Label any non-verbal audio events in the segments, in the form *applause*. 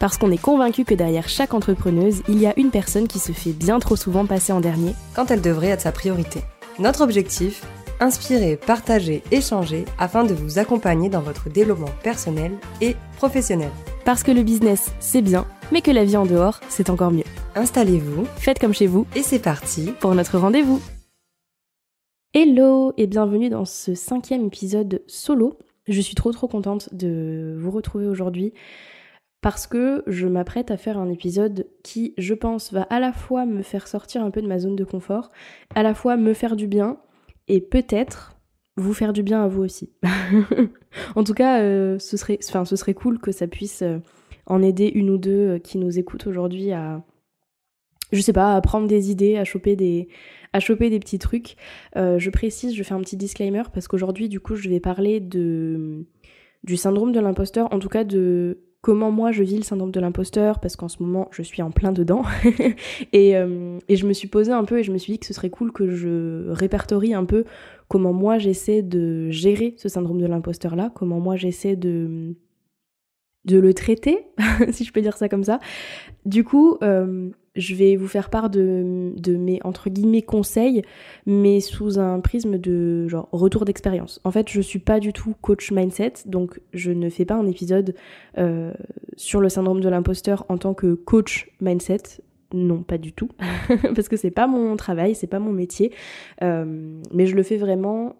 Parce qu'on est convaincu que derrière chaque entrepreneuse, il y a une personne qui se fait bien trop souvent passer en dernier quand elle devrait être sa priorité. Notre objectif Inspirer, partager, échanger afin de vous accompagner dans votre développement personnel et professionnel. Parce que le business, c'est bien, mais que la vie en dehors, c'est encore mieux. Installez-vous, faites comme chez vous, et c'est parti pour notre rendez-vous. Hello et bienvenue dans ce cinquième épisode solo. Je suis trop trop contente de vous retrouver aujourd'hui parce que je m'apprête à faire un épisode qui, je pense, va à la fois me faire sortir un peu de ma zone de confort, à la fois me faire du bien, et peut-être vous faire du bien à vous aussi. *laughs* en tout cas, euh, ce, serait, enfin, ce serait cool que ça puisse euh, en aider une ou deux euh, qui nous écoutent aujourd'hui à, je sais pas, à prendre des idées, à choper des, à choper des petits trucs. je précise, je fais un petit disclaimer parce qu'aujourd'hui, du coup, je vais parler de du syndrome de l'imposteur, en tout cas de comment moi je vis le syndrome de l'imposteur, parce qu'en ce moment je suis en plein dedans. *laughs* Euh, et, je me suis posé un peu et je me suis dit que ce serait cool que je répertorie un peu comment moi j'essaie de gérer ce syndrome de l'imposteur là, comment moi j'essaie de de le traiter, *laughs* si je peux dire ça comme ça. Du coup, euh, je vais vous faire part de, mes entre guillemets conseils, mais sous un prisme de genre retour d'expérience. En fait, je suis pas du tout coach mindset, donc je ne fais pas un épisode euh, sur le syndrome de l'imposteur en tant que coach mindset. Non, pas du tout, *laughs* parce que c'est pas mon travail, c'est pas mon métier, euh, mais je le fais vraiment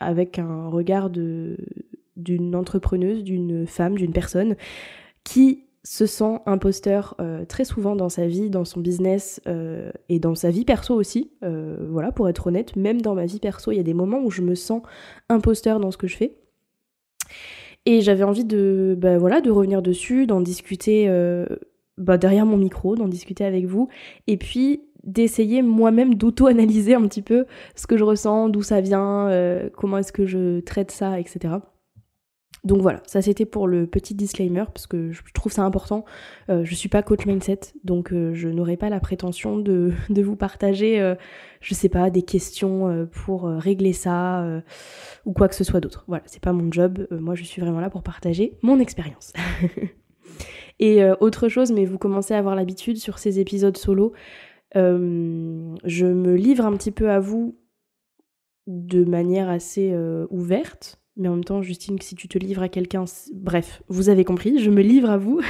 avec un regard d'une entrepreneuse, d'une femme, d'une personne qui se sent imposteur euh, très souvent dans sa vie, dans son business euh, et dans sa vie perso aussi. Euh, voilà, pour être honnête, même dans ma vie perso, il y a des moments où je me sens imposteur dans ce que je fais. Et j'avais envie de, bah, revenir dessus, d'en discuter bah, derrière mon micro, d'en discuter avec vous, et puis d'essayer moi-même d'auto-analyser un petit peu ce que je ressens, d'où ça vient, comment est-ce que je traite ça, etc. Donc voilà, ça c'était pour le petit disclaimer parce que je trouve ça important. Euh, je suis pas coach mindset, donc euh, je n'aurai pas la prétention *laughs* de, vous partager, euh, je sais pas, des questions euh, pour régler ça ou quoi que ce soit d'autre. Voilà, c'est pas mon job. moi, je suis vraiment là pour partager mon expérience. *laughs* Et autre chose, mais vous commencez à avoir l'habitude sur ces épisodes solo, je me livre un petit peu à vous de manière assez ouverte mais en même temps, Justine, si tu te livres à quelqu'un, bref, vous avez compris, je me livre à vous.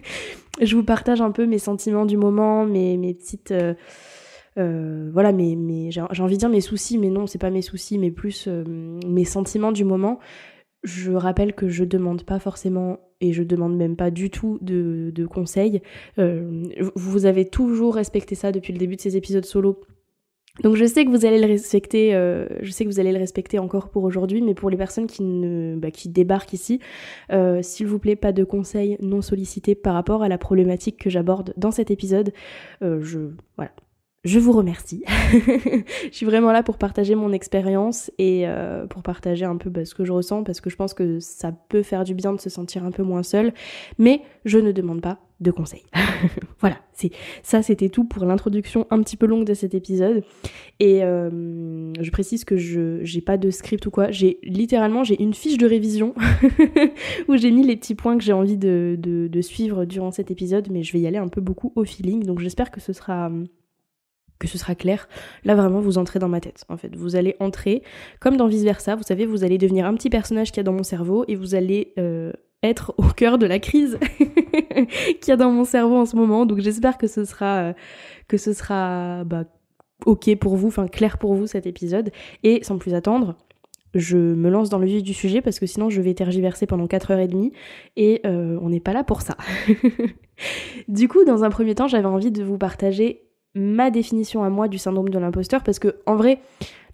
*laughs* je vous partage un peu mes sentiments du moment, mes, mes petites. Euh, euh, voilà, mes, mes, j'ai envie de dire mes soucis, mais non, c'est pas mes soucis, mais plus euh, mes sentiments du moment. Je rappelle que je demande pas forcément et je demande même pas du tout de, de conseils. vous avez toujours respecté ça depuis le début de ces épisodes solo donc je sais que vous allez le respecter, euh, je sais que vous allez le respecter encore pour aujourd'hui, mais pour les personnes qui bah, débarquent ici, euh, s'il vous plaît, pas de conseils non sollicités par rapport à la problématique que j'aborde dans cet épisode. Euh, je, voilà, je vous remercie. *laughs* je suis vraiment là pour partager mon expérience et pour partager un peu bah, ce que je ressens parce que je pense que ça peut faire du bien de se sentir un peu moins seul. Mais je ne demande pas de conseils. *laughs* voilà, c'est ça c'était tout pour l'introduction un petit peu longue de cet épisode. Et euh, je précise que je j'ai pas de script ou quoi. J'ai littéralement j'ai une fiche de révision *laughs* où j'ai mis les petits points que j'ai envie de, suivre durant cet épisode, mais je vais y aller un peu beaucoup au feeling. Donc j'espère que ce sera que ce sera clair. Là vraiment vous entrez dans ma tête en fait. Vous allez entrer comme dans vice versa. Vous savez, vous allez devenir un petit personnage qu'il y a dans mon cerveau et vous allez euh, être au cœur de la crise *laughs* qu'il y a dans mon cerveau en ce moment. Donc j'espère que ce sera euh, que ce sera bah, ok pour vous, enfin clair pour vous cet épisode. Et sans plus attendre, je me lance dans le vif du sujet parce que sinon je vais tergiverser pendant 4h30 et euh, on n'est pas là pour ça. *laughs* du coup, dans un premier temps, j'avais envie de vous partager ma définition à moi du syndrome de l'imposteur parce que en vrai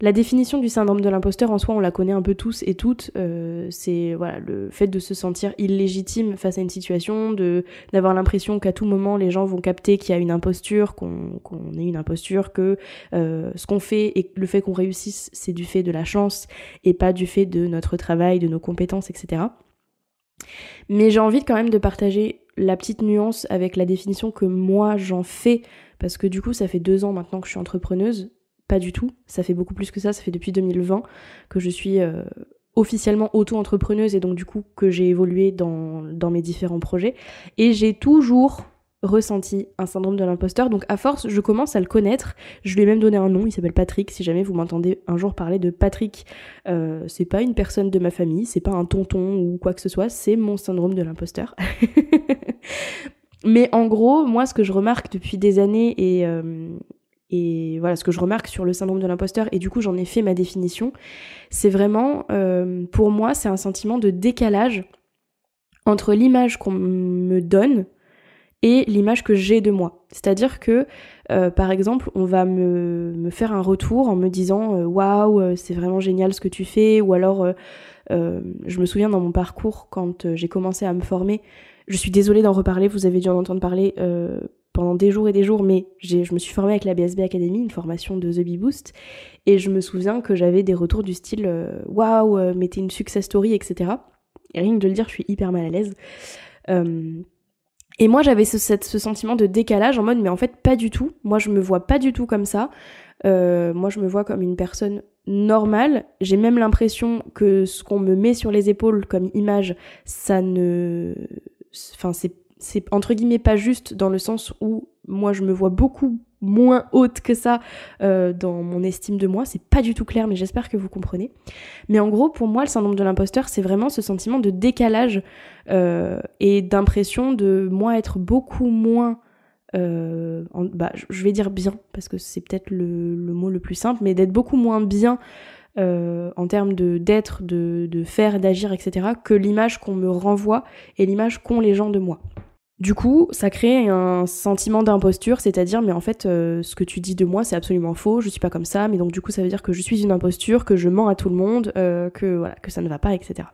la définition du syndrome de l'imposteur en soi on la connaît un peu tous et toutes euh, c'est le fait de se sentir illégitime face à une situation de d'avoir l'impression qu'à tout moment les gens vont capter qu'il y a une imposture qu'on ait une imposture que euh, ce qu'on fait et le fait qu'on réussisse c'est du fait de la chance et pas du fait de notre travail de nos compétences etc mais j'ai envie quand même de partager la petite nuance avec la définition que moi j'en fais parce que du coup ça fait deux ans maintenant que je suis entrepreneuse, pas du tout, ça fait beaucoup plus que ça, ça fait depuis 2020 que je suis euh, officiellement auto-entrepreneuse et donc du coup que j'ai évolué dans, mes différents projets et j'ai toujours ressenti un syndrome de l'imposteur. Donc à force, je commence à le connaître. Je lui ai même donné un nom, il s'appelle Patrick. Si jamais vous m'entendez un jour parler de Patrick, euh, c'est pas une personne de ma famille, c'est pas un tonton ou quoi que ce soit, c'est mon syndrome de l'imposteur. *laughs* Mais en gros, moi, ce que je remarque depuis des années et, euh, et voilà, ce que je remarque sur le syndrome de l'imposteur, et du coup, j'en ai fait ma définition, c'est vraiment, euh, pour moi, c'est un sentiment de décalage entre l'image qu'on me donne et l'image que j'ai de moi. C'est-à-dire que, euh, par exemple, on va me, faire un retour en me disant waouh, c'est vraiment génial ce que tu fais, ou alors, je me souviens dans mon parcours quand j'ai commencé à me former, je suis désolée d'en reparler, vous avez dû en entendre parler euh, pendant des jours et des jours, mais je me suis formée avec la BSB Academy, une formation de The Bee Boost, et je me souviens que j'avais des retours du style euh, waouh, wow, mais t'es une success story, etc. Et rien que de le dire, je suis hyper mal à l'aise. Euh, et moi, j'avais ce, ce, sentiment de décalage en mode, mais en fait, pas du tout. Moi, je me vois pas du tout comme ça. moi, je me vois comme une personne normale. J'ai même l'impression que ce qu'on me met sur les épaules comme image, ça ne enfin c'est entre guillemets pas juste dans le sens où moi je me vois beaucoup moins haute que ça euh, dans mon estime de moi. C'est pas du tout clair, mais j'espère que vous comprenez. Mais en gros, pour moi, le syndrome de l'imposteur, c'est vraiment ce sentiment de décalage euh, et d'impression de moi être beaucoup moins. Euh, bah, je vais dire bien parce que c'est peut-être le, le, mot le plus simple, mais d'être beaucoup moins bien euh, en termes de d'être, de, de faire, d'agir, etc., que l'image qu'on me renvoie et l'image qu'ont les gens de moi. Du coup, ça crée un sentiment d'imposture, c'est-à-dire, mais en fait, euh, ce que tu dis de moi, c'est absolument faux, je suis pas comme ça, mais donc du coup, ça veut dire que je suis une imposture, que je mens à tout le monde, euh, que voilà, que ça ne va pas, etc.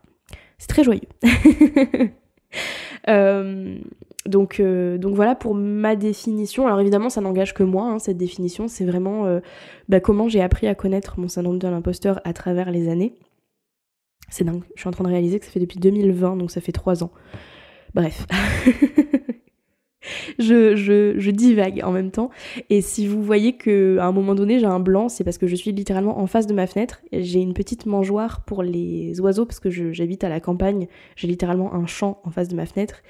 C'est très joyeux. *laughs* *laughs* euh, donc, euh, donc voilà pour ma définition. Alors évidemment, ça n'engage que moi, hein, cette définition. C'est vraiment euh, bah, comment j'ai appris à connaître mon syndrome de l'imposteur à travers les années. C'est dingue. Je suis en train de réaliser que ça fait depuis 2020, donc ça fait trois ans. Bref. *laughs* je, je, divague en même temps. Et si vous voyez que à un moment donné j'ai un blanc, c'est parce que je suis littéralement en face de ma fenêtre. J'ai une petite mangeoire pour les oiseaux parce que j'habite à la campagne. J'ai littéralement un champ en face de ma fenêtre.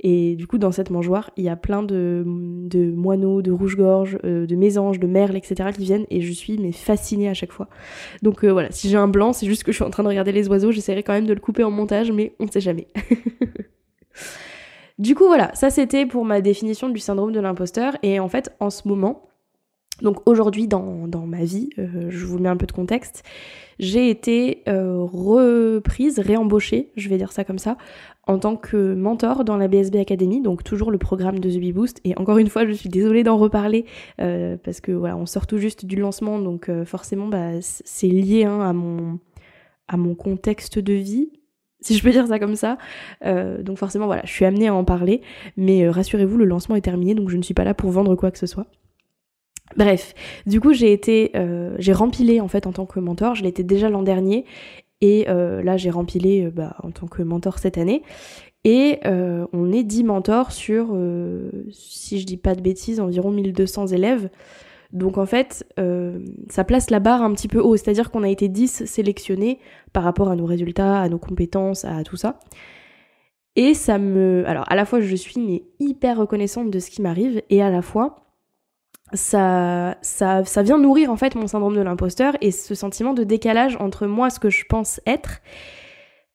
Et du coup, dans cette mangeoire, il y a plein de, de moineaux, de rouge-gorge, euh, de mésanges, de merles, etc. qui viennent et je suis mais fascinée à chaque fois. Donc euh, voilà, si j'ai un blanc, c'est juste que je suis en train de regarder les oiseaux. J'essaierai quand même de le couper en montage, mais on ne sait jamais. *laughs* Du coup, voilà, ça c'était pour ma définition du syndrome de l'imposteur. Et en fait, en ce moment, donc aujourd'hui dans, ma vie, euh, je vous mets un peu de contexte, j'ai été euh, reprise, réembauchée, je vais dire ça comme ça, en tant que mentor dans la BSB Academy, donc toujours le programme de The Bee Boost. Et encore une fois, je suis désolée d'en reparler euh, parce que voilà, on sort tout juste du lancement, donc forcément, bah, c'est lié hein, à mon contexte de vie, si je peux dire ça comme ça. Euh, donc forcément, voilà, je suis amenée à en parler, mais euh, rassurez-vous, le lancement est terminé, donc je ne suis pas là pour vendre quoi que ce soit. Bref, du coup, j'ai été, euh, j'ai rempilé en fait en tant que mentor. Je l'étais déjà l'an dernier, et là, j'ai rempilé bah, en tant que mentor cette année. Et on est 10 mentors sur, si je dis pas de bêtises, environ 1200 élèves. Donc en fait, euh, ça place la barre un petit peu haut, c'est-à-dire qu'on a été 10 sélectionnés par rapport à nos résultats, à nos compétences, à tout ça. Et ça me... Alors à la fois je suis hyper reconnaissante de ce qui m'arrive et à la fois ça, vient nourrir en fait mon syndrome de l'imposteur et ce sentiment de décalage entre moi, ce que je pense être,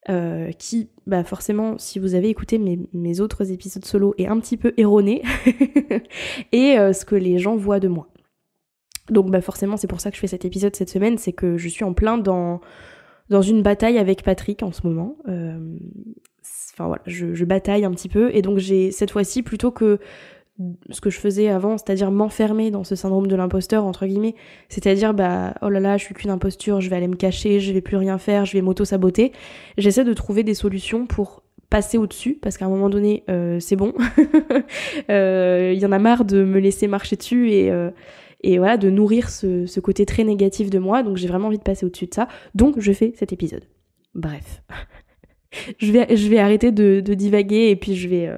euh, qui, bah forcément, si vous avez écouté mes, mes, autres épisodes solo, est un petit peu erroné, *laughs* et euh, ce que les gens voient de moi. Donc bah forcément c'est pour ça que je fais cet épisode cette semaine, c'est que je suis en plein dans, une bataille avec Patrick en ce moment. Euh, enfin voilà, je, bataille un petit peu et donc j'ai cette fois-ci plutôt que ce que je faisais avant, c'est-à-dire m'enfermer dans ce syndrome de l'imposteur, entre guillemets, c'est-à-dire, bah, oh là là, je suis qu'une imposture, je vais aller me cacher, je vais plus rien faire, je vais m'auto-saboter. J'essaie de trouver des solutions pour passer au-dessus, parce qu'à un moment donné, euh, c'est bon. *laughs* Il euh, y en a marre de me laisser marcher dessus et, et voilà, de nourrir ce, côté très négatif de moi, donc j'ai vraiment envie de passer au-dessus de ça. Donc je fais cet épisode. Bref. *laughs* je, vais, je vais arrêter de, divaguer et puis je vais,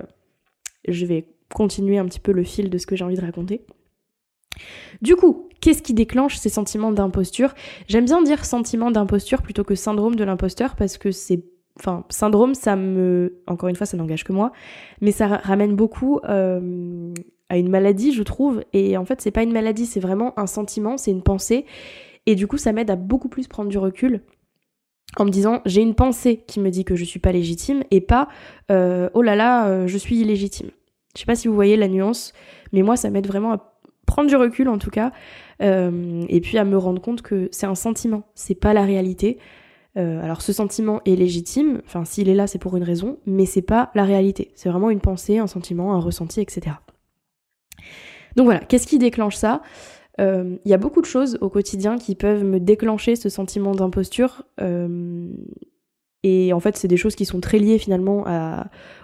je vais continuer un petit peu le fil de ce que j'ai envie de raconter. Du coup, qu'est-ce qui déclenche ces sentiments d'imposture? J'aime bien dire sentiment d'imposture plutôt que syndrome de l'imposteur parce que c'est enfin syndrome ça me encore une fois ça n'engage que moi mais ça ramène beaucoup euh, à une maladie je trouve et en fait c'est pas une maladie c'est vraiment un sentiment c'est une pensée et du coup ça m'aide à beaucoup plus prendre du recul en me disant j'ai une pensée qui me dit que je suis pas légitime et pas euh, oh là là euh, je suis illégitime je sais pas si vous voyez la nuance, mais moi ça m'aide vraiment à prendre du recul en tout cas, euh, et puis à me rendre compte que c'est un sentiment, c'est pas la réalité. Alors ce sentiment est légitime, enfin s'il est là c'est pour une raison, mais c'est pas la réalité. C'est vraiment une pensée, un sentiment, un ressenti, etc. Donc voilà, qu'est-ce qui déclenche ça? Euh, Il y a beaucoup de choses au quotidien qui peuvent me déclencher ce sentiment d'imposture. Et en fait, c'est des choses qui sont très liées finalement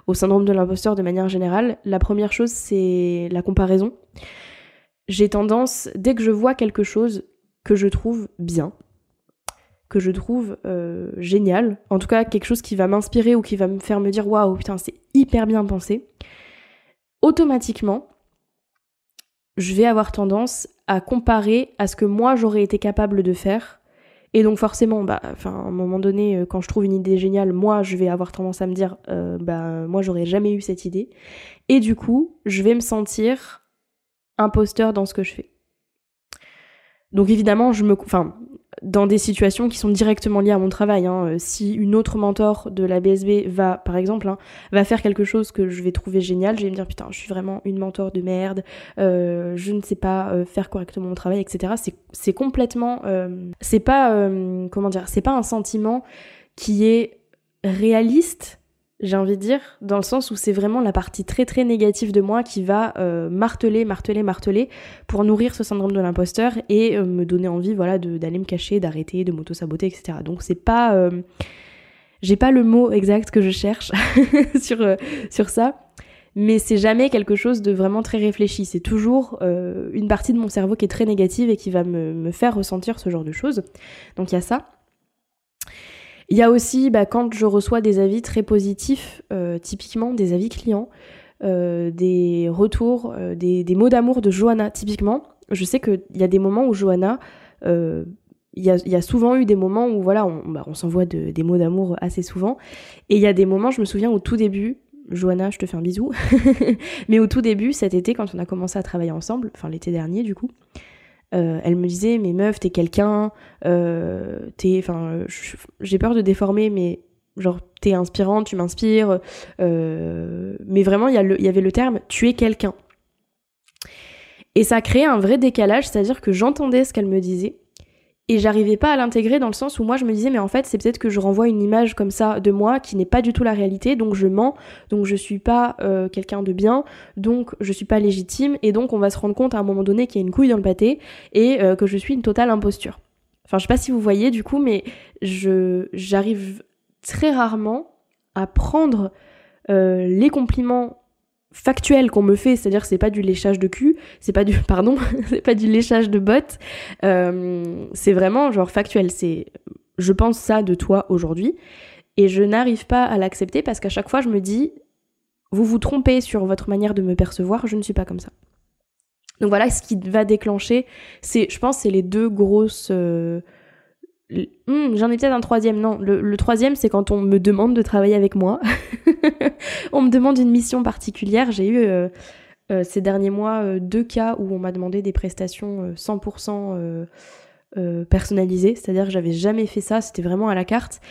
au syndrome de l'imposteur de manière générale. La première chose, c'est la comparaison. J'ai tendance, dès que je vois quelque chose que je trouve bien, que je trouve euh, génial, en tout cas quelque chose qui va m'inspirer ou qui va me faire me dire waouh, putain, c'est hyper bien pensé, automatiquement, je vais avoir tendance à comparer à ce que moi j'aurais été capable de faire et donc forcément, bah, à un moment donné, euh, quand je trouve une idée géniale, moi, je vais avoir tendance à me dire, euh, bah, moi, j'aurais jamais eu cette idée. Et du coup, je vais me sentir imposteur dans ce que je fais. Donc évidemment, je me, enfin, dans des situations qui sont directement liées à mon travail. Hein. Euh, si une autre mentor de la BSB va, par exemple, hein, va faire quelque chose que je vais trouver génial, je vais me dire putain, je suis vraiment une mentor de merde, euh, je ne sais pas euh, faire correctement mon travail, etc. C'est complètement, c'est pas, comment dire, c'est pas un sentiment qui est réaliste j'ai envie de dire, dans le sens où c'est vraiment la partie très très négative de moi qui va euh, marteler, marteler, marteler pour nourrir ce syndrome de l'imposteur et euh, me donner envie voilà d'aller me cacher, d'arrêter, de m'auto-saboter, etc. Donc c'est pas... Euh, j'ai pas le mot exact que je cherche *laughs* sur, sur ça, mais c'est jamais quelque chose de vraiment très réfléchi. C'est toujours une partie de mon cerveau qui est très négative et qui va me, me faire ressentir ce genre de choses. Donc il y a ça. Il y a aussi bah, quand je reçois des avis très positifs, euh, typiquement des avis clients, euh, des retours, euh, des, mots d'amour de Johanna, typiquement. Je sais qu'il y a des moments où Johanna, il y, a, souvent eu des moments où voilà, on, bah, s'envoie des mots d'amour assez souvent. Et il y a des moments, je me souviens au tout début, Johanna, je te fais un bisou, *laughs* mais au tout début, cet été, quand on a commencé à travailler ensemble, enfin l'été dernier du coup, euh, elle me disait mais meuf t'es quelqu'un euh, t'es enfin j'ai peur de déformer mais genre t'es inspirante tu m'inspires euh, mais vraiment il y, y, avait le terme tu es quelqu'un. Et ça créait un vrai décalage c'est à dire que j'entendais ce qu'elle me disait et j'arrivais pas à l'intégrer dans le sens où moi je me disais mais en fait c'est peut-être que je renvoie une image comme ça de moi qui n'est pas du tout la réalité donc je mens donc je suis pas euh, quelqu'un de bien donc je suis pas légitime et donc on va se rendre compte à un moment donné qu'il y a une couille dans le pâté et euh, que je suis une totale imposture. Enfin je sais pas si vous voyez du coup mais j'arrive très rarement à prendre euh, les compliments factuel qu'on me fait, c'est-à-dire c'est pas du léchage de cul, c'est pas du *laughs* pardon, *laughs* c'est pas du léchage de bottes, euh, c'est vraiment genre factuel, c'est je pense ça de toi aujourd'hui et je n'arrive pas à l'accepter parce qu'à chaque fois je me dis vous vous trompez sur votre manière de me percevoir, je ne suis pas comme ça. Donc voilà ce qui va déclencher, c'est je pense c'est les deux grosses euh, Hmm, j'en ai peut-être un troisième, non. Le, troisième, c'est quand on me demande de travailler avec moi. *laughs* on me demande une mission particulière. J'ai eu euh, euh, ces derniers mois euh, deux cas où on m'a demandé des prestations 100% personnalisées. C'est-à-dire que j'avais jamais fait ça, c'était vraiment à la carte.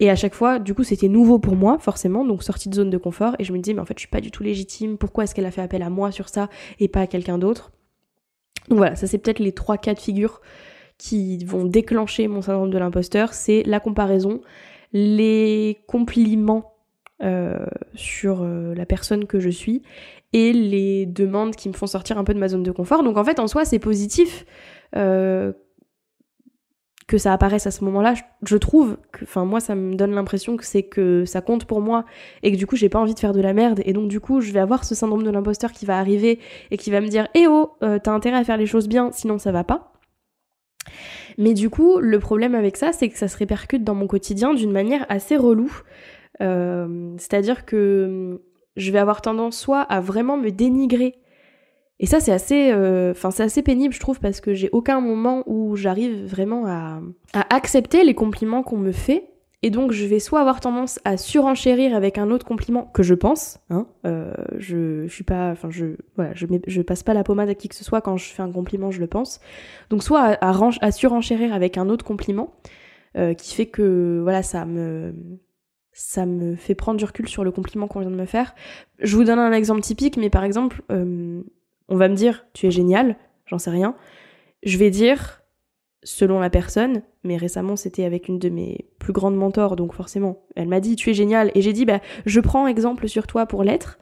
Et à chaque fois, du coup, c'était nouveau pour moi, forcément, donc sortie de zone de confort. Et je me disais, mais en fait, je suis pas du tout légitime. Pourquoi est-ce qu'elle a fait appel à moi sur ça et pas à quelqu'un d'autre? Donc voilà, ça c'est peut-être les trois cas de figure qui vont déclencher mon syndrome de l'imposteur, c'est la comparaison, les compliments sur la personne que je suis et les demandes qui me font sortir un peu de ma zone de confort. Donc en fait, en soi, c'est positif que ça apparaisse à ce moment-là, je trouve que, enfin moi ça me donne l'impression que c'est que ça compte pour moi et que du coup j'ai pas envie de faire de la merde et donc du coup je vais avoir ce syndrome de l'imposteur qui va arriver et qui va me dire eh oh euh, t'as intérêt à faire les choses bien sinon ça va pas. Mais du coup le problème avec ça c'est que ça se répercute dans mon quotidien d'une manière assez relou. Euh, c'est-à-dire que je vais avoir tendance soit à vraiment me dénigrer et ça, c'est assez, euh, assez pénible, je trouve, parce que j'ai aucun moment où j'arrive vraiment à, accepter les compliments qu'on me fait. Et donc, je vais soit avoir tendance à surenchérir avec un autre compliment que je pense, hein, euh, je, voilà, je, passe pas la pommade à qui que ce soit quand je fais un compliment, je le pense. Donc, soit à, surenchérir avec un autre compliment, euh, qui fait que, voilà, ça me, ça me fait prendre du recul sur le compliment qu'on vient de me faire. Je vous donne un exemple typique, mais par exemple, on va me dire tu es génial, j'en sais rien. Je vais dire selon la personne, mais récemment c'était avec une de mes plus grandes mentors, donc forcément, elle m'a dit tu es génial, et j'ai dit bah je prends exemple sur toi pour l'être.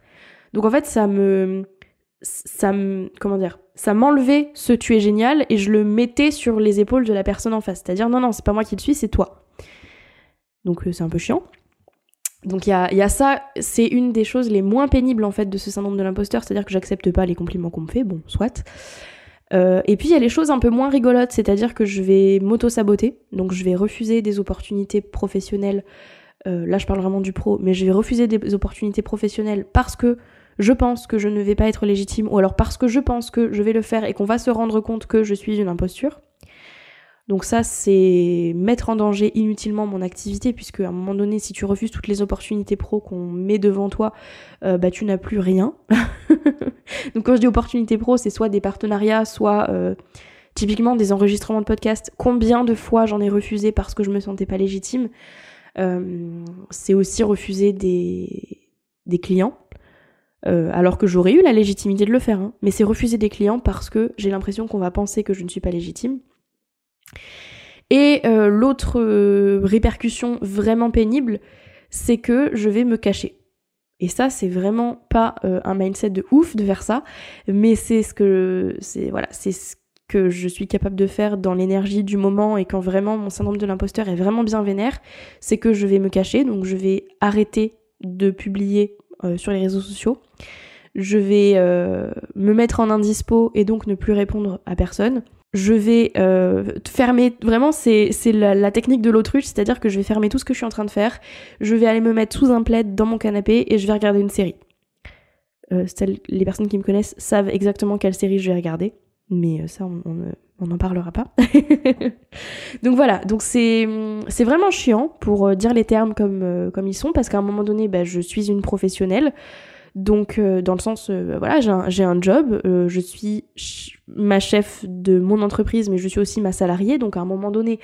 Donc en fait ça me ça me comment dire ça m'enlevait ce tu es génial et je le mettais sur les épaules de la personne en face. C'est à dire non non c'est pas moi qui le suis c'est toi. Donc euh, c'est un peu chiant. Donc il y a, ça, c'est une des choses les moins pénibles en fait de ce syndrome de l'imposteur, c'est-à-dire que j'accepte pas les compliments qu'on me fait, bon, soit. Euh, et puis il y a les choses un peu moins rigolotes, c'est-à-dire que je vais m'auto-saboter, donc je vais refuser des opportunités professionnelles, euh, là je parle vraiment du pro, mais je vais refuser des opportunités professionnelles parce que je pense que je ne vais pas être légitime, ou alors parce que je pense que je vais le faire et qu'on va se rendre compte que je suis une imposture. Donc ça, c'est mettre en danger inutilement mon activité, puisque à un moment donné, si tu refuses toutes les opportunités pro qu'on met devant toi, euh, bah tu n'as plus rien. *laughs* Donc quand je dis opportunités pro, c'est soit des partenariats, soit euh, typiquement des enregistrements de podcasts. Combien de fois j'en ai refusé parce que je me sentais pas légitime euh, C'est aussi refuser des, clients. alors que j'aurais eu la légitimité de le faire, hein. mais c'est refuser des clients parce que j'ai l'impression qu'on va penser que je ne suis pas légitime. Et euh, l'autre euh, répercussion vraiment pénible, c'est que je vais me cacher. Et ça, c'est vraiment pas euh, un mindset de ouf de faire ça, mais c'est ce que c'est ce que je suis capable de faire dans l'énergie du moment et quand vraiment mon syndrome de l'imposteur est vraiment bien vénère, c'est que je vais me cacher, donc je vais arrêter de publier sur les réseaux sociaux. Je vais me mettre en indispo et donc ne plus répondre à personne je vais euh, fermer, vraiment c'est, la, technique de l'autruche, c'est-à-dire que je vais fermer tout ce que je suis en train de faire, je vais aller me mettre sous un plaid dans mon canapé et je vais regarder une série. Euh, les personnes qui me connaissent savent exactement quelle série je vais regarder, mais euh, ça on n'en parlera pas. *laughs* donc voilà, donc c'est, vraiment chiant pour dire les termes comme, comme ils sont, parce qu'à un moment donné, bah, je suis une professionnelle, donc, euh, dans le sens, euh, voilà, j'ai un, job, euh, je suis ma chef de mon entreprise, mais je suis aussi ma salariée. Donc, à un moment donné,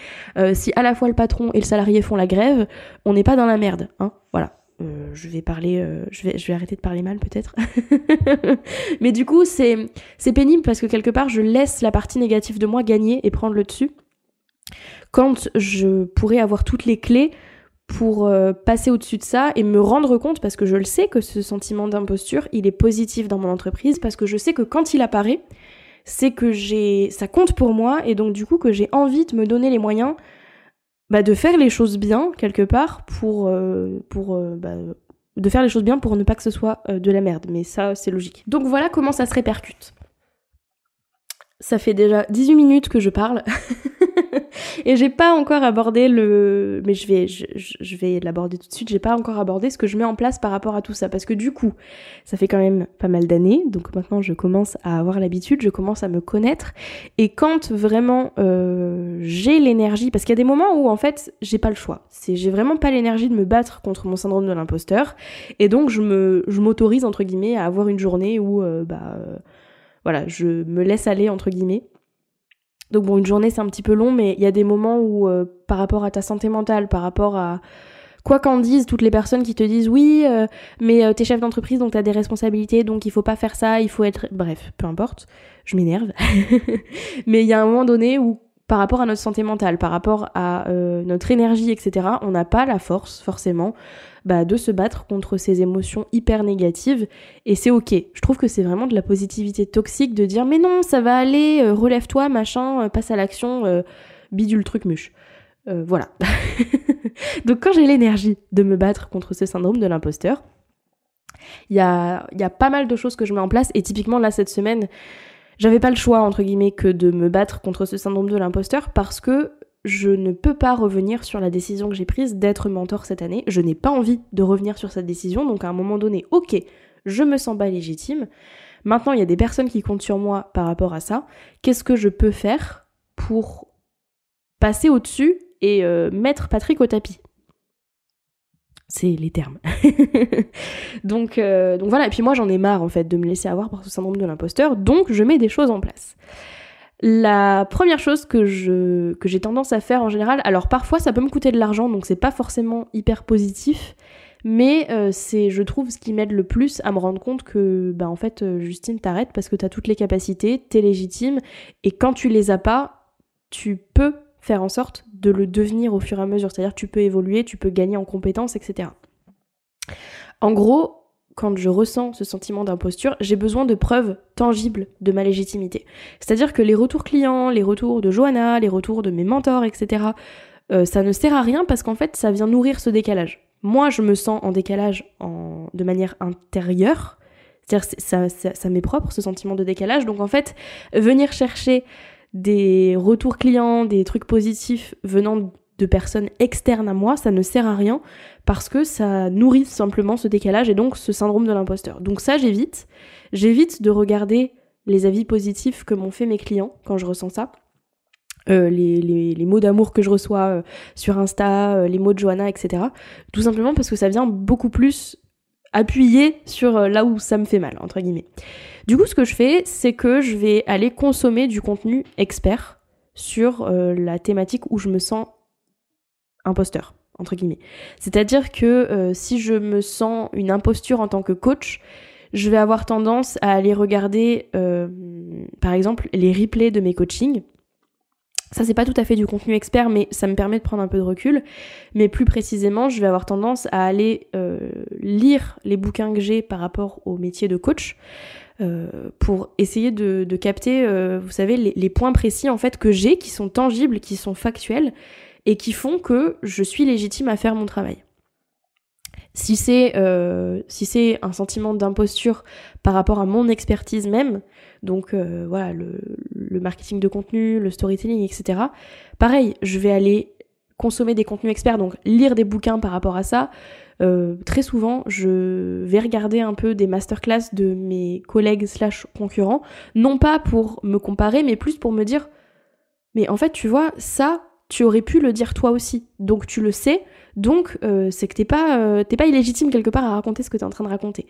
si à la fois le patron et le salarié font la grève, on n'est pas dans la merde, hein. Voilà. je vais parler, je vais, je vais arrêter de parler mal peut-être. *laughs* mais du coup, c'est, c'est pénible parce que quelque part, je laisse la partie négative de moi gagner et prendre le dessus. Quand je pourrais avoir toutes les clés pour euh, passer au-dessus de ça et me rendre compte, parce que je le sais que ce sentiment d'imposture, il est positif dans mon entreprise, parce que je sais que quand il apparaît, c'est que j'ai, ça compte pour moi, et donc du coup que j'ai envie de me donner les moyens bah, de faire les choses bien quelque part pour, euh, pour euh, bah, de faire les choses bien pour ne pas que ce soit de la merde. Mais ça, c'est logique. Donc voilà comment ça se répercute. Ça fait déjà 18 minutes que je parle. *laughs* et j'ai pas encore abordé le. Mais je vais, je, vais l'aborder tout de suite. J'ai pas encore abordé ce que je mets en place par rapport à tout ça. Parce que du coup, ça fait quand même pas mal d'années. Donc maintenant, je commence à avoir l'habitude, je commence à me connaître. Et quand vraiment euh, j'ai l'énergie. Parce qu'il y a des moments où en fait, j'ai pas le choix. C'est J'ai vraiment pas l'énergie de me battre contre mon syndrome de l'imposteur. Et donc, je m'autorise, entre guillemets, à avoir une journée où. Euh, bah, euh, voilà, je me laisse aller entre guillemets. Donc bon, une journée c'est un petit peu long, mais il y a des moments où euh, par rapport à ta santé mentale, par rapport à quoi qu'en disent toutes les personnes qui te disent oui, euh, mais euh, t'es chef d'entreprise donc t'as des responsabilités donc il faut pas faire ça, il faut être bref, peu importe, je m'énerve. *laughs* mais il y a un moment donné où par rapport à notre santé mentale, par rapport à notre énergie, etc., on n'a pas la force forcément bah, de se battre contre ces émotions hyper négatives. Et c'est ok. Je trouve que c'est vraiment de la positivité toxique de dire mais non, ça va aller, euh, relève-toi, machin, euh, passe à l'action, bidule truc muche. voilà. *laughs* Donc quand j'ai l'énergie de me battre contre ce syndrome de l'imposteur, il y a, y a pas mal de choses que je mets en place. Et typiquement là cette semaine, j'avais pas le choix, entre guillemets, que de me battre contre ce syndrome de l'imposteur parce que je ne peux pas revenir sur la décision que j'ai prise d'être mentor cette année. Je n'ai pas envie de revenir sur cette décision. Donc à un moment donné, ok, je me sens pas légitime. Maintenant, il y a des personnes qui comptent sur moi par rapport à ça. Qu'est-ce que je peux faire pour passer au-dessus et euh, mettre Patrick au tapis? C'est les termes. *laughs* donc, euh, donc voilà, et puis moi j'en ai marre en fait de me laisser avoir par ce syndrome de l'imposteur, donc je mets des choses en place. La première chose que je que j'ai tendance à faire en général, alors parfois ça peut me coûter de l'argent, donc c'est pas forcément hyper positif, mais euh, c'est je trouve ce qui m'aide le plus à me rendre compte que bah en fait euh, Justine t'arrête parce que t'as toutes les capacités, t'es légitime, et quand tu les as pas, tu peux faire en sorte de le devenir au fur et à mesure. C'est-à-dire tu peux évoluer, tu peux gagner en compétences, etc. En gros, quand je ressens ce sentiment d'imposture, j'ai besoin de preuves tangibles de ma légitimité. C'est-à-dire que les retours clients, les retours de Johanna, les retours de mes mentors, etc., euh, ça ne sert à rien parce qu'en fait, ça vient nourrir ce décalage. Moi, je me sens en décalage en... de manière intérieure. C'est-à-dire ça, ça, ça m'est propre, ce sentiment de décalage. Donc en fait, venir chercher des retours clients, des trucs positifs venant de personnes externes à moi, ça ne sert à rien parce que ça nourrit simplement ce décalage et donc ce syndrome de l'imposteur. Donc ça, j'évite. J'évite de regarder les avis positifs que m'ont fait mes clients quand je ressens ça. Euh, les, les, mots d'amour que je reçois euh, sur Insta, euh, les mots de Johanna, etc. Tout simplement parce que ça vient beaucoup plus appuyer sur là où ça me fait mal, entre guillemets. Du coup, ce que je fais, c'est que je vais aller consommer du contenu expert sur la thématique où je me sens imposteur, entre guillemets. C'est-à-dire que euh, si je me sens une imposture en tant que coach, je vais avoir tendance à aller regarder, euh, par exemple, les replays de mes coachings. Ça, c'est pas tout à fait du contenu expert, mais ça me permet de prendre un peu de recul. Mais plus précisément, je vais avoir tendance à aller lire les bouquins que j'ai par rapport au métier de coach. Euh, pour essayer de, capter, euh, vous savez, les, points précis en fait que j'ai, qui sont tangibles, qui sont factuels, et qui font que je suis légitime à faire mon travail. Si c'est euh, un sentiment d'imposture par rapport à mon expertise même, donc voilà le, le, marketing de contenu, le storytelling, etc. Pareil, je vais aller consommer des contenus experts, donc lire des bouquins par rapport à ça, euh, très souvent, je vais regarder un peu des masterclass de mes collègues slash concurrents, non pas pour me comparer, mais plus pour me dire, mais en fait, tu vois, ça, tu aurais pu le dire toi aussi. Donc tu le sais, donc euh, c'est que t'es pas, euh, pas illégitime quelque part à raconter ce que t'es en train de raconter.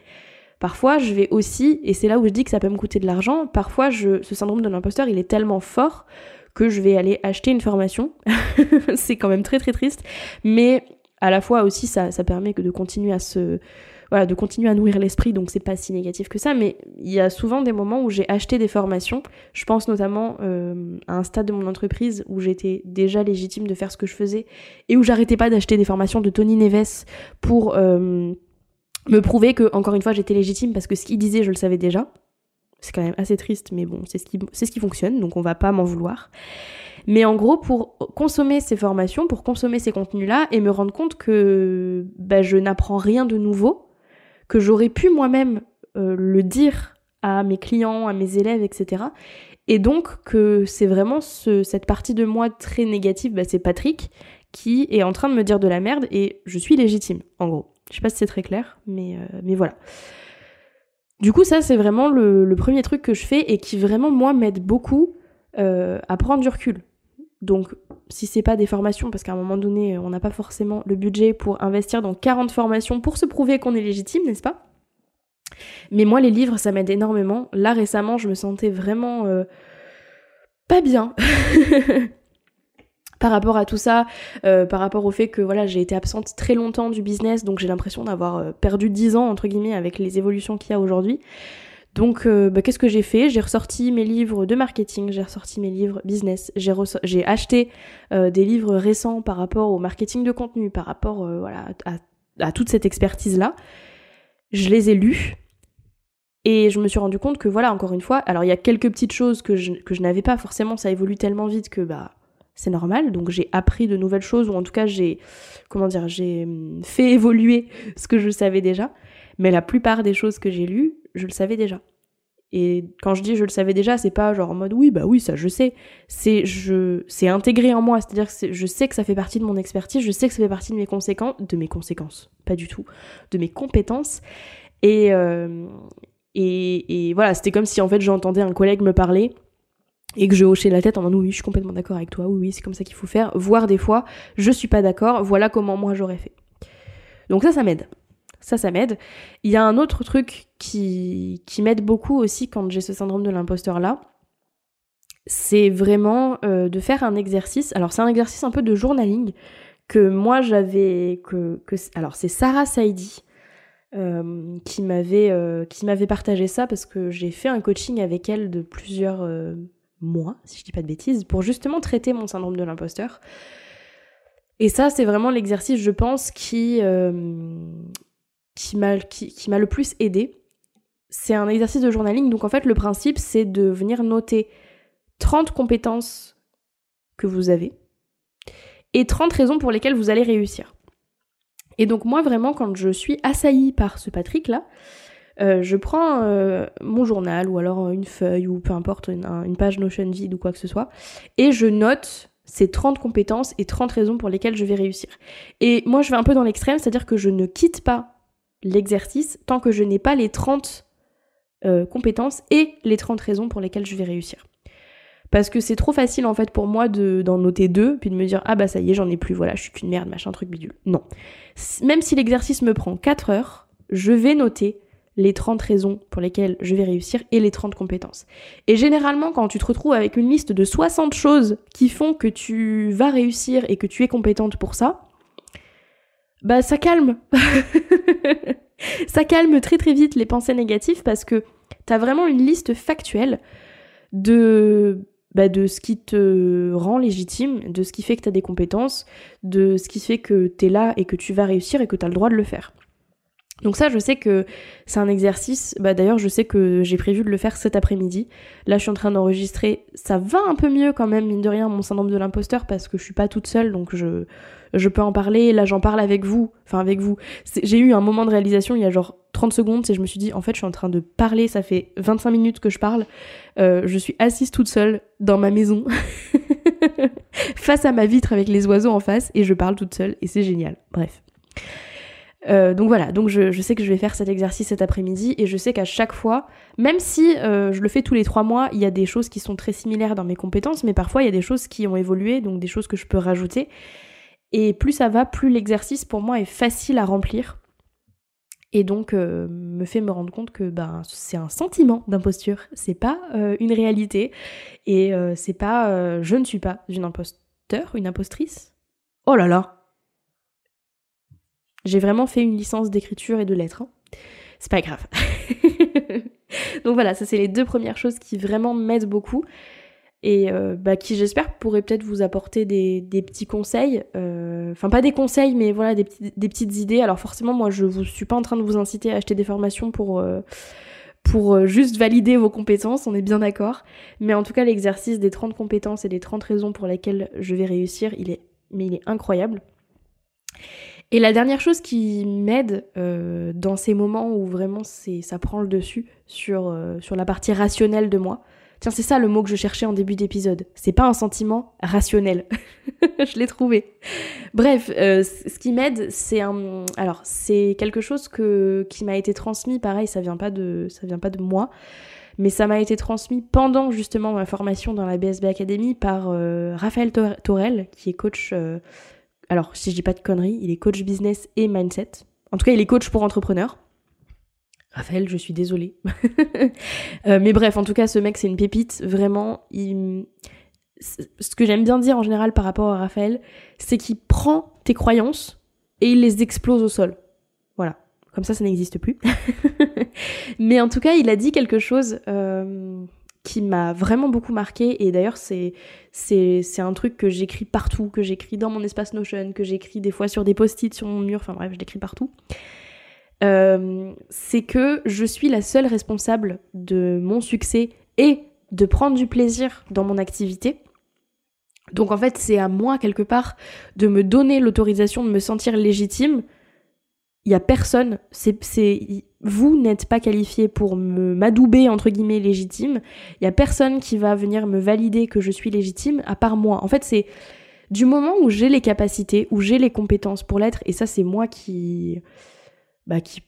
Parfois, je vais aussi, et c'est là où je dis que ça peut me coûter de l'argent, parfois je, ce syndrome de l'imposteur, il est tellement fort que je vais aller acheter une formation. *laughs* c'est quand même très très triste, mais à la fois aussi ça, ça permet que de continuer à se voilà, de continuer à nourrir l'esprit, donc c'est pas si négatif que ça, mais il y a souvent des moments où j'ai acheté des formations. Je pense notamment euh, à un stade de mon entreprise où j'étais déjà légitime de faire ce que je faisais et où j'arrêtais pas d'acheter des formations de Tony Neves pour euh, me prouver que, encore une fois, j'étais légitime parce que ce qu'il disait, je le savais déjà. C'est quand même assez triste, mais bon, c'est ce qui, ce qui fonctionne, donc on va pas m'en vouloir. Mais en gros, pour consommer ces formations, pour consommer ces contenus-là et me rendre compte que bah, je n'apprends rien de nouveau, que j'aurais pu moi-même euh, le dire à mes clients, à mes élèves, etc. Et donc que c'est vraiment cette partie de moi très négative, bah, c'est Patrick qui est en train de me dire de la merde et je suis légitime, en gros. Je sais pas si c'est très clair, mais, euh, mais voilà. Du coup, ça, c'est vraiment le, premier truc que je fais et qui vraiment, moi, m'aide beaucoup euh, à prendre du recul. Donc, si c'est pas des formations, parce qu'à un moment donné, on n'a pas forcément le budget pour investir dans 40 formations pour se prouver qu'on est légitime, n'est-ce pas? Mais moi, les livres, ça m'aide énormément. Là, récemment, je me sentais vraiment euh, pas bien. *laughs* par rapport à tout ça, euh, par rapport au fait que voilà, j'ai été absente très longtemps du business, donc j'ai l'impression d'avoir euh, perdu 10 ans entre guillemets avec les évolutions qu'il y a aujourd'hui. Donc, euh, bah, qu'est-ce que j'ai fait? J'ai ressorti mes livres de marketing, j'ai ressorti mes livres business, j'ai acheté euh, des livres récents par rapport au marketing de contenu, par rapport euh, voilà, à, toute cette expertise-là. Je les ai lus et je me suis rendu compte que, voilà, encore une fois, alors il y a quelques petites choses que je, que je n'avais pas forcément, ça évolue tellement vite que bah, c'est normal. Donc j'ai appris de nouvelles choses, ou en tout cas j'ai, comment dire, j'ai hum, fait évoluer ce que je savais déjà. Mais la plupart des choses que j'ai lues, je le savais déjà. Et quand je dis je le savais déjà, c'est pas genre en mode oui, bah oui, ça je sais. C'est je c'est intégré en moi, c'est-à-dire que je sais que ça fait partie de mon expertise, je sais que ça fait partie de mes conséquences, de mes conséquences, pas du tout, de mes compétences. Et euh, et, et voilà, c'était comme si en fait j'entendais un collègue me parler et que je hochais la tête en disant oui, je suis complètement d'accord avec toi, oui, oui, c'est comme ça qu'il faut faire. Voire des fois, je suis pas d'accord, voilà comment moi j'aurais fait. Donc ça, ça m'aide. Ça, ça m'aide. Il y a un autre truc qui, m'aide beaucoup aussi quand j'ai ce syndrome de l'imposteur là. C'est vraiment euh, de faire un exercice. Alors, c'est un exercice un peu de journaling que moi j'avais. Alors, c'est Sarah Saidi euh, qui m'avait euh, qui m'avait partagé ça parce que j'ai fait un coaching avec elle de plusieurs mois, si je dis pas de bêtises, pour justement traiter mon syndrome de l'imposteur. Et ça, c'est vraiment l'exercice, je pense, qui, qui m'a le plus aidé. C'est un exercice de journaling. Donc en fait, le principe, c'est de venir noter 30 compétences que vous avez et 30 raisons pour lesquelles vous allez réussir. Et donc moi, vraiment, quand je suis assaillie par ce Patrick-là, euh, je prends euh, mon journal ou alors une feuille ou peu importe, une, page Notion vide ou quoi que ce soit, et je note ces 30 compétences et 30 raisons pour lesquelles je vais réussir. Et moi, je vais un peu dans l'extrême, c'est-à-dire que je ne quitte pas l'exercice tant que je n'ai pas les 30 euh, compétences et les 30 raisons pour lesquelles je vais réussir. Parce que c'est trop facile en fait pour moi de d'en noter deux, puis de me dire ah bah ça y est j'en ai plus, voilà je suis qu'une merde, machin truc bidule. Non. Même si l'exercice me prend 4 heures, je vais noter les 30 raisons pour lesquelles je vais réussir et les 30 compétences. Et généralement quand tu te retrouves avec une liste de 60 choses qui font que tu vas réussir et que tu es compétente pour ça, bah ça calme. *laughs* *laughs* ça calme très très vite les pensées négatives parce que t'as vraiment une liste factuelle de bah, de ce qui te rend légitime, de ce qui fait que t'as des compétences, de ce qui fait que t'es là et que tu vas réussir et que t'as le droit de le faire. Donc ça, je sais que c'est un exercice. Bah d'ailleurs, je sais que j'ai prévu de le faire cet après-midi. Là, je suis en train d'enregistrer. Ça va un peu mieux quand même, mine de rien, mon syndrome de l'imposteur parce que je suis pas toute seule, donc je je peux en parler. Là, j'en parle avec vous. Enfin, avec vous. J'ai eu un moment de réalisation il y a genre 30 secondes et je me suis dit, en fait, je suis en train de parler. Ça fait 25 minutes que je parle. Euh, je suis assise toute seule dans ma maison, *laughs* face à ma vitre avec les oiseaux en face et je parle toute seule et c'est génial. Bref. Euh, donc voilà, donc je, sais que je vais faire cet exercice cet après-midi et je sais qu'à chaque fois, même si euh, je le fais tous les trois mois, il y a des choses qui sont très similaires dans mes compétences, mais parfois il y a des choses qui ont évolué, donc des choses que je peux rajouter. Et plus ça va, plus l'exercice pour moi est facile à remplir. Et donc euh, me fait me rendre compte que ben c'est un sentiment d'imposture, c'est pas une réalité et c'est pas je ne suis pas une imposteur, une impostrice. Oh là là, j'ai vraiment fait une licence d'écriture et de lettres. Hein. C'est pas grave. *laughs* Donc voilà, ça c'est les deux premières choses qui vraiment m'aident beaucoup et euh, bah, qui j'espère pourraient peut-être vous apporter des, petits conseils. Euh, enfin pas des conseils mais voilà des, petites idées. Alors forcément moi je vous suis pas en train de vous inciter à acheter des formations pour... Euh, pour juste valider vos compétences, on est bien d'accord. Mais en tout cas, l'exercice des 30 compétences et des 30 raisons pour lesquelles je vais réussir, il est, mais il est incroyable. Et la dernière chose qui m'aide dans ces moments où vraiment ça prend le dessus sur, sur la partie rationnelle de moi, tiens c'est ça le mot que je cherchais en début d'épisode, c'est pas un sentiment rationnel, *laughs* je l'ai trouvé. Bref, euh, ce qui m'aide c'est un alors c'est quelque chose qui m'a été transmis, pareil ça vient pas de ça vient pas de moi, mais ça m'a été transmis pendant justement ma formation dans la BSB Academy par Raphaël Torel qui est coach alors si je dis pas de conneries, il est coach business et mindset. En tout cas, il est coach pour entrepreneurs. Raphaël, je suis désolée. *laughs* Euh, mais bref, en tout cas, ce mec, c'est une pépite. Vraiment, ce que j'aime bien dire en général par rapport à Raphaël, c'est qu'il prend tes croyances et il les explose au sol. Voilà. comme ça, ça n'existe plus. *laughs* Mais en tout cas, il a dit quelque chose qui m'a vraiment beaucoup marqué. Et d'ailleurs, c'est, c'est, c'est un truc que j'écris partout, que j'écris dans mon espace Notion, que j'écris des fois sur des post-it sur mon mur, enfin bref, je l'écris partout. Euh, c'est que je suis la seule responsable de mon succès et de prendre du plaisir dans mon activité. Donc en fait, c'est à moi quelque part de me donner l'autorisation de me sentir légitime. Il y a personne, c'est, vous n'êtes pas qualifié pour me m'adouber entre guillemets légitime. Il y a personne qui va venir me valider que je suis légitime à part moi. En fait, c'est du moment où j'ai les capacités, où j'ai les compétences pour l'être, et ça c'est moi qui bah, qui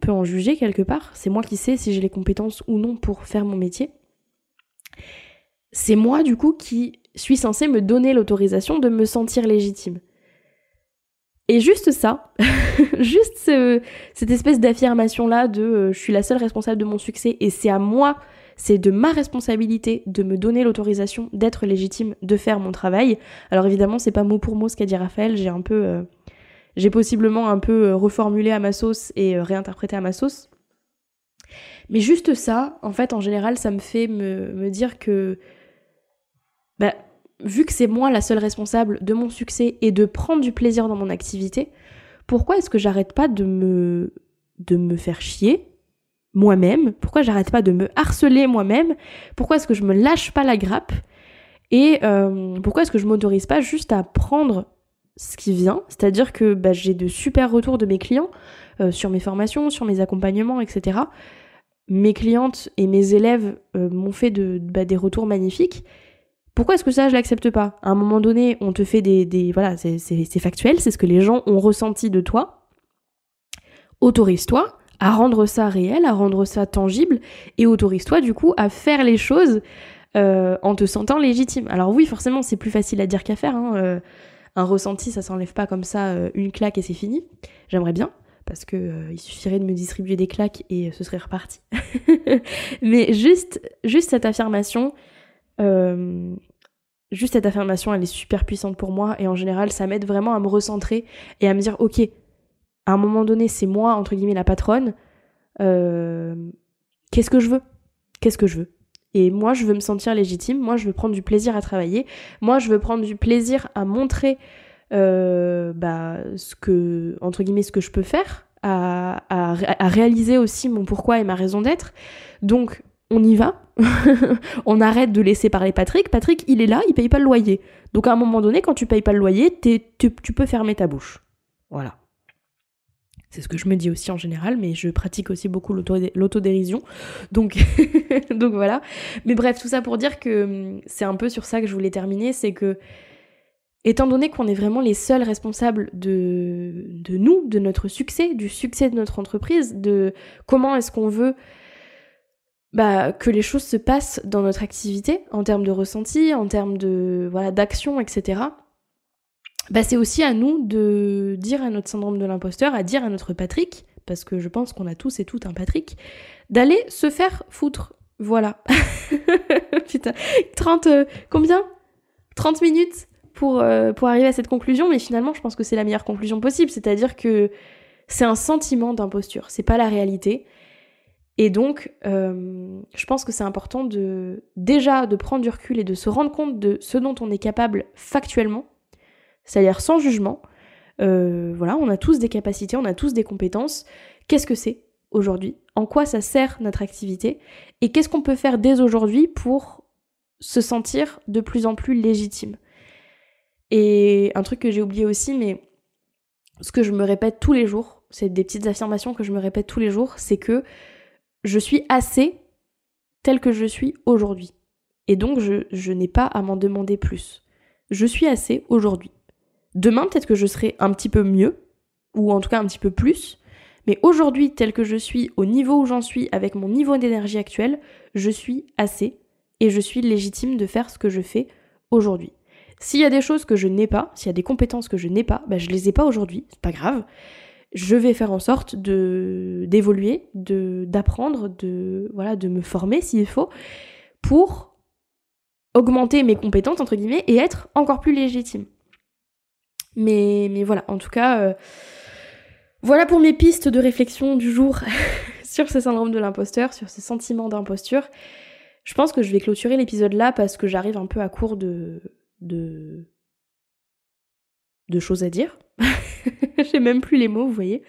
peut en juger quelque part. C'est moi qui sais si j'ai les compétences ou non pour faire mon métier. C'est moi du coup qui suis censé me donner l'autorisation de me sentir légitime. Et juste ça, *laughs* juste cette espèce d'affirmation-là de euh, je suis la seule responsable de mon succès et c'est à moi, c'est de ma responsabilité de me donner l'autorisation d'être légitime, de faire mon travail. Alors évidemment, c'est pas mot pour mot ce qu'a dit Raphaël, j'ai un peu. Euh, j'ai possiblement un peu euh, reformulé à ma sauce et réinterprété à ma sauce. Mais juste ça, en fait, en général, ça me fait me, me dire que. Bah, vu que c'est moi la seule responsable de mon succès et de prendre du plaisir dans mon activité, pourquoi est-ce que j'arrête pas de me de me faire chier moi-même? Pourquoi j'arrête pas de me harceler moi-même? Pourquoi est-ce que je me lâche pas la grappe? Et euh, pourquoi est-ce que je m'autorise pas juste à prendre ce qui vient C'est-à-dire que bah, j'ai de super retours de mes clients euh, sur mes formations, sur mes accompagnements, etc. Mes clientes et mes élèves euh, m'ont fait bah, des retours magnifiques pourquoi est-ce que ça, je l'accepte pas? À un moment donné, on te fait des... voilà, c'est factuel, c'est ce que les gens ont ressenti de toi. Autorise-toi à rendre ça réel, à rendre ça tangible, et autorise-toi du coup à faire les choses euh, en te sentant légitime. Alors oui, forcément, c'est plus facile à dire qu'à faire. Hein, un ressenti, ça s'enlève pas comme ça, euh, une claque et c'est fini. J'aimerais bien, parce que il suffirait de me distribuer des claques et ce serait reparti. *laughs* Mais juste, cette affirmation, euh, juste cette affirmation, elle est super puissante pour moi et en général, ça m'aide vraiment à me recentrer et à me dire, ok, à un moment donné, c'est moi, entre guillemets, la patronne. Euh, qu'est-ce que je veux? Qu'est-ce que je veux? Et moi, je veux me sentir légitime. Moi, je veux prendre du plaisir à travailler. Moi, je veux prendre du plaisir à montrer euh, bah, ce que, entre guillemets, ce que je peux faire, à, réaliser aussi mon pourquoi et ma raison d'être. Donc, on y va, *laughs* on arrête de laisser parler Patrick. Patrick, il est là, il paye pas le loyer. Donc à un moment donné, quand tu payes pas le loyer, tu peux fermer ta bouche. Voilà. C'est ce que je me dis aussi en général, mais je pratique aussi beaucoup l'autodérision. *laughs* Donc, voilà. Mais bref, tout ça pour dire que hum, c'est un peu sur ça que je voulais terminer, c'est que étant donné qu'on est vraiment les seuls responsables de, de nous, de notre succès, du succès de notre entreprise, de comment est-ce qu'on veut bah, que les choses se passent dans notre activité, en termes de ressenti, en termes de voilà d'action, etc. Bah, c'est aussi à nous de dire à notre syndrome de l'imposteur, à dire à notre Patrick, parce que je pense qu'on a tous et toutes un Patrick, d'aller se faire foutre. Voilà. *laughs* Putain, 30, euh, combien? 30 minutes pour, euh, pour arriver à cette conclusion, mais finalement, je pense que c'est la meilleure conclusion possible, c'est-à-dire que c'est un sentiment d'imposture, c'est pas la réalité. Et donc, euh, je pense que c'est important de déjà de prendre du recul et de se rendre compte de ce dont on est capable factuellement, c'est-à-dire sans jugement. Euh, voilà, on a tous des capacités, on a tous des compétences. Qu'est-ce que c'est aujourd'hui? En quoi ça sert notre activité? Et qu'est-ce qu'on peut faire dès aujourd'hui pour se sentir de plus en plus légitime? Et un truc que j'ai oublié aussi, mais ce que je me répète tous les jours, c'est des petites affirmations que je me répète tous les jours, c'est que je suis assez tel que je suis aujourd'hui. Et donc, je, n'ai pas à m'en demander plus. Je suis assez aujourd'hui. Demain, peut-être que je serai un petit peu mieux, ou en tout cas un petit peu plus, mais aujourd'hui, tel que je suis, au niveau où j'en suis, avec mon niveau d'énergie actuel, je suis assez, et je suis légitime de faire ce que je fais aujourd'hui. S'il y a des choses que je n'ai pas, s'il y a des compétences que je n'ai pas, ben je les ai pas aujourd'hui, c'est pas grave je vais faire en sorte de d'évoluer, de d'apprendre, de voilà, de me former s'il faut pour augmenter mes compétences entre guillemets et être encore plus légitime. Mais mais voilà, en tout cas euh, Voilà pour mes pistes de réflexion du jour *laughs* sur ce syndrome de l'imposteur, sur ce sentiment d'imposture. Je pense que je vais clôturer l'épisode là parce que j'arrive un peu à court de. de. de choses à dire. *laughs* J'ai même plus les mots, vous voyez.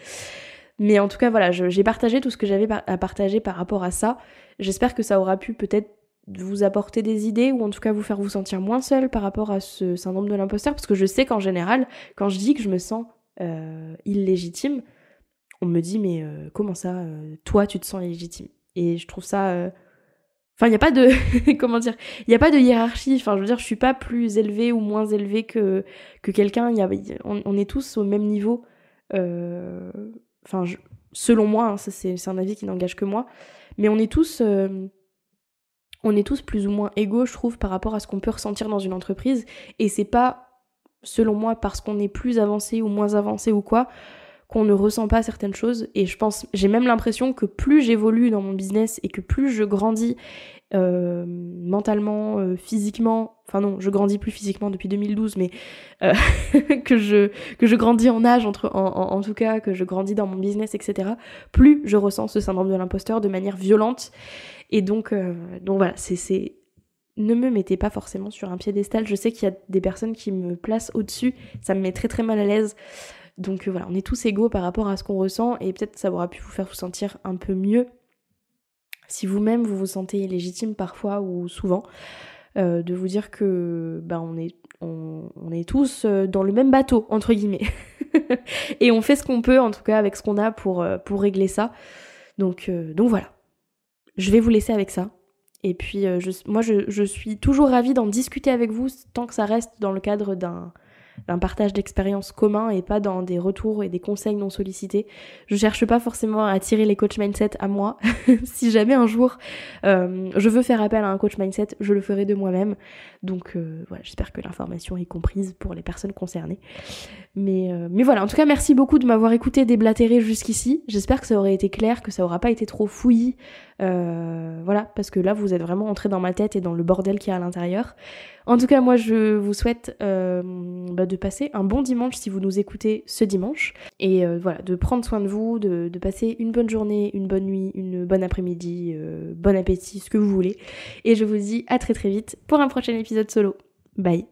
Mais en tout cas, voilà, j'ai partagé tout ce que j'avais à partager par rapport à ça. J'espère que ça aura pu peut-être vous apporter des idées ou en tout cas vous faire vous sentir moins seul par rapport à ce syndrome de l'imposteur parce que je sais qu'en général, quand je dis que je me sens euh, illégitime, on me dit mais euh, comment ça, euh, toi tu te sens illégitime? Et je trouve ça... Enfin, il n'y a pas de... *laughs* comment dire? Il n'y a pas de hiérarchie. Enfin, je veux dire, je suis pas plus élevée ou moins élevée que, que quelqu'un. On, on, est tous au même niveau. Enfin, selon moi, hein, ça c'est un avis qui n'engage que moi. Mais on est tous on est tous plus ou moins égaux, je trouve, par rapport à ce qu'on peut ressentir dans une entreprise. Et c'est pas, selon moi, parce qu'on est plus avancé ou moins avancé ou quoi, qu'on ne ressent pas certaines choses. Et je pense, j'ai même l'impression que plus j'évolue dans mon business et que plus je grandis euh, mentalement, euh, physiquement, enfin non, je grandis plus physiquement depuis 2012, mais euh, *laughs* que, je, que je grandis en âge, entre, en, tout cas, que je grandis dans mon business, etc., plus je ressens ce syndrome de l'imposteur de manière violente. Et donc, donc voilà, c'est ne me mettez pas forcément sur un piédestal. Je sais qu'il y a des personnes qui me placent au-dessus. Ça me met très très mal à l'aise. Donc voilà, on est tous égaux par rapport à ce qu'on ressent et peut-être ça aura pu vous faire vous sentir un peu mieux si vous-même vous vous sentez illégitime parfois ou souvent, euh, de vous dire que bah, on, est, on, est tous euh, dans le même bateau, entre guillemets. *laughs* et on fait ce qu'on peut, en tout cas avec ce qu'on a pour, euh, pour régler ça. Donc, donc voilà. Je vais vous laisser avec ça. Et puis je, moi je suis toujours ravie d'en discuter avec vous tant que ça reste dans le cadre d'un d'un partage d'expériences commun et pas dans des retours et des conseils non sollicités. Je cherche pas forcément à attirer les coach mindset à moi. *laughs* si jamais un jour euh, je veux faire appel à un coach mindset, je le ferai de moi-même. Donc euh, voilà, j'espère que l'information est comprise pour les personnes concernées. Mais, euh, mais voilà, en tout cas, merci beaucoup de m'avoir écouté déblatérer jusqu'ici. J'espère que ça aurait été clair, que ça aura pas été trop fouillis. voilà, parce que là, vous êtes vraiment entré dans ma tête et dans le bordel qu'il y a à l'intérieur. En tout cas, moi, je vous souhaite euh, bah, de passer un bon dimanche si vous nous écoutez ce dimanche. Et euh, voilà, de prendre soin de vous, de, passer une bonne journée, une bonne nuit, une bonne après-midi, euh, bon appétit, ce que vous voulez. Et je vous dis à très très vite pour un prochain épisode solo. Bye